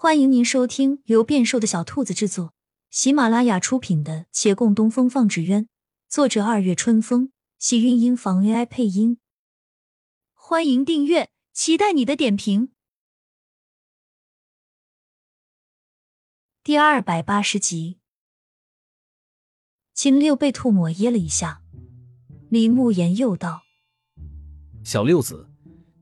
欢迎您收听由变瘦的小兔子制作、喜马拉雅出品的《且共东风放纸鸢》，作者二月春风，喜韵音房 AI 配音。欢迎订阅，期待你的点评。第二百八十集，秦六被吐沫噎了一下，李慕言又道：“小六子，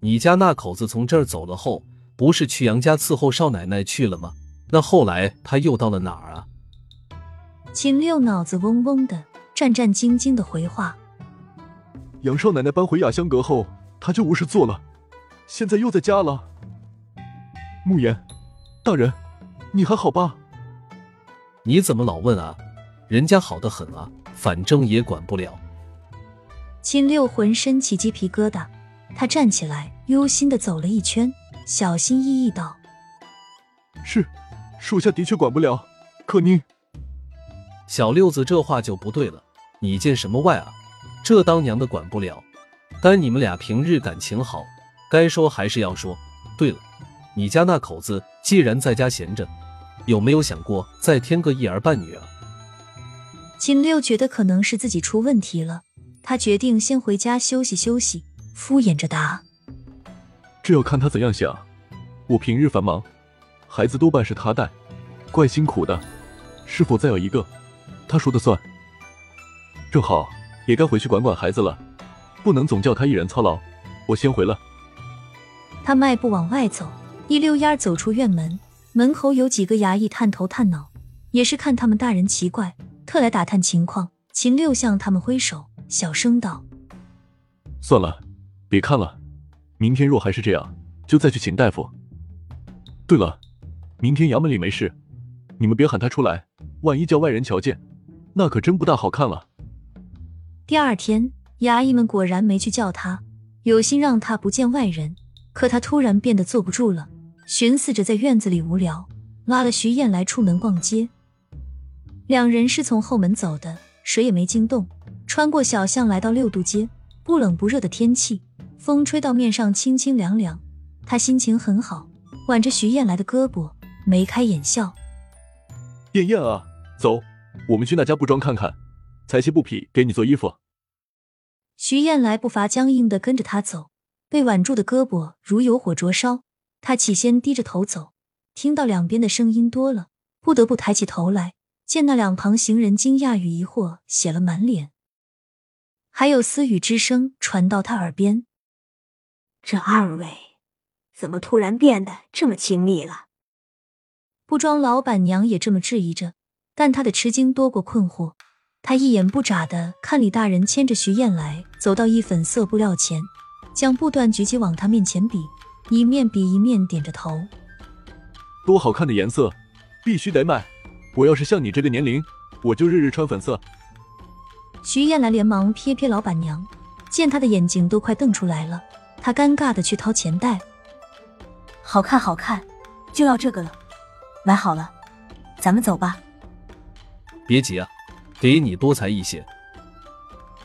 你家那口子从这儿走了后。”不是去杨家伺候少奶奶去了吗？那后来他又到了哪儿啊？秦六脑子嗡嗡的，战战兢兢的回话：“杨少奶奶搬回雅香阁后，他就无事做了，现在又在家了。”慕言，大人，你还好吧？你怎么老问啊？人家好的很啊，反正也管不了。秦六浑身起鸡皮疙瘩，他站起来，忧心的走了一圈。小心翼翼道：“是，属下的确管不了。可您……”小六子这话就不对了。你见什么外啊？这当娘的管不了。但你们俩平日感情好，该说还是要说。对了，你家那口子既然在家闲着，有没有想过再添个一儿半女啊？秦六觉得可能是自己出问题了，他决定先回家休息休息，敷衍着答。这要看他怎样想。我平日繁忙，孩子多半是他带，怪辛苦的。是否再要一个，他说的算。正好也该回去管管孩子了，不能总叫他一人操劳。我先回了。他迈步往外走，一溜烟走出院门。门口有几个衙役探头探脑，也是看他们大人奇怪，特来打探情况。秦六向他们挥手，小声道：“算了，别看了。”明天若还是这样，就再去请大夫。对了，明天衙门里没事，你们别喊他出来，万一叫外人瞧见，那可真不大好看了。第二天，衙役们果然没去叫他，有心让他不见外人。可他突然变得坐不住了，寻思着在院子里无聊，拉了徐燕来出门逛街。两人是从后门走的，谁也没惊动，穿过小巷来到六渡街，不冷不热的天气。风吹到面上，清清凉凉。他心情很好，挽着徐燕来的胳膊，眉开眼笑。燕燕啊，走，我们去那家布庄看看，裁些布匹给你做衣服。徐燕来步伐僵硬的跟着他走，被挽住的胳膊如有火灼烧。他起先低着头走，听到两边的声音多了，不得不抬起头来，见那两旁行人惊讶与疑惑写了满脸，还有私语之声传到他耳边。这二位怎么突然变得这么亲密了？布庄老板娘也这么质疑着，但她的吃惊多过困惑。她一眼不眨的看李大人牵着徐燕来，走到一粉色布料前，将布段举起往他面前比，一面比一面点着头。多好看的颜色，必须得买！我要是像你这个年龄，我就日日穿粉色。徐燕来连忙瞥瞥老板娘，见她的眼睛都快瞪出来了。他尴尬的去掏钱袋，好看好看，就要这个了，买好了，咱们走吧。别急啊，给你多裁一些。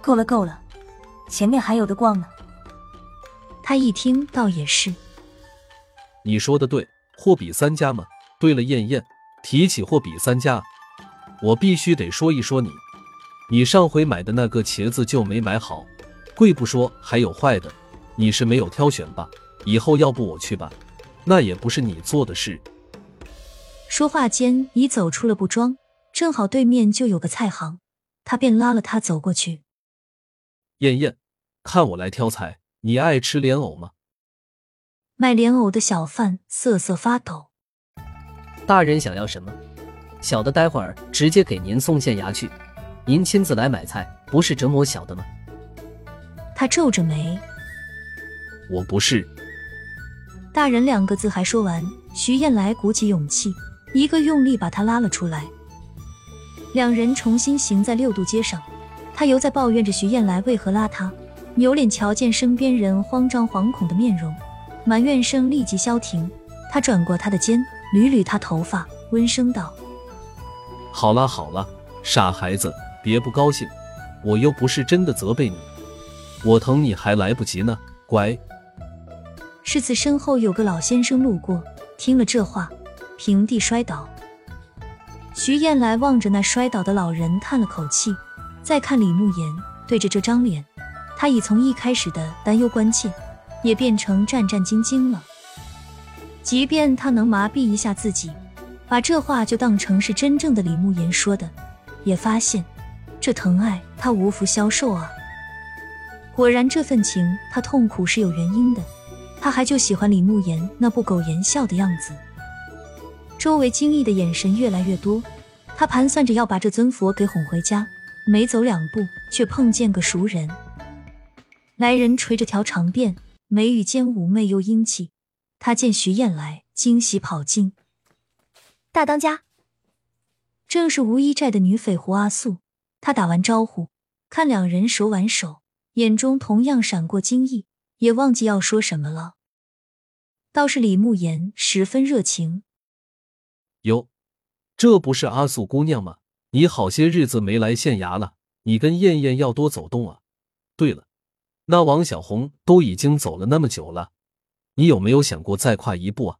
够了够了，前面还有的逛呢。他一听，倒也是。你说的对，货比三家嘛。对了，燕燕，提起货比三家，我必须得说一说你。你上回买的那个茄子就没买好，贵不说，还有坏的。你是没有挑选吧？以后要不我去吧，那也不是你做的事。说话间已走出了布庄，正好对面就有个菜行，他便拉了他走过去。燕燕，看我来挑菜，你爱吃莲藕吗？卖莲藕的小贩瑟瑟发抖。大人想要什么？小的待会儿直接给您送县衙去。您亲自来买菜，不是折磨小的吗？他皱着眉。我不是。大人两个字还说完，徐燕来鼓起勇气，一个用力把他拉了出来。两人重新行在六渡街上，他犹在抱怨着徐燕来为何拉他，扭脸瞧见身边人慌张惶恐的面容，埋怨声立即消停。他转过他的肩，捋捋他头发，温声道：“好了好了，傻孩子，别不高兴，我又不是真的责备你，我疼你还来不及呢，乖。”世子身后有个老先生路过，听了这话，平地摔倒。徐燕来望着那摔倒的老人，叹了口气，再看李慕言，对着这张脸，他已从一开始的担忧关切，也变成战战兢兢了。即便他能麻痹一下自己，把这话就当成是真正的李慕言说的，也发现这疼爱他无福消受啊。果然，这份情他痛苦是有原因的。他还就喜欢李慕言那不苟言笑的样子。周围惊异的眼神越来越多，他盘算着要把这尊佛给哄回家。没走两步，却碰见个熟人。来人垂着条长辫，眉宇间妩媚又英气。他见徐燕来，惊喜跑进。大当家，正是无衣寨的女匪胡阿素。他打完招呼，看两人手挽手，眼中同样闪过惊异，也忘记要说什么了。倒是李慕言十分热情。哟，这不是阿素姑娘吗？你好些日子没来县衙了，你跟燕燕要多走动啊。对了，那王小红都已经走了那么久了。你有没有想过再跨一步啊？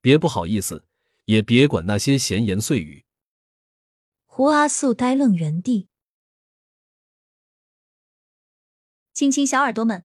别不好意思，也别管那些闲言碎语。胡阿素呆愣原地。亲亲小耳朵们，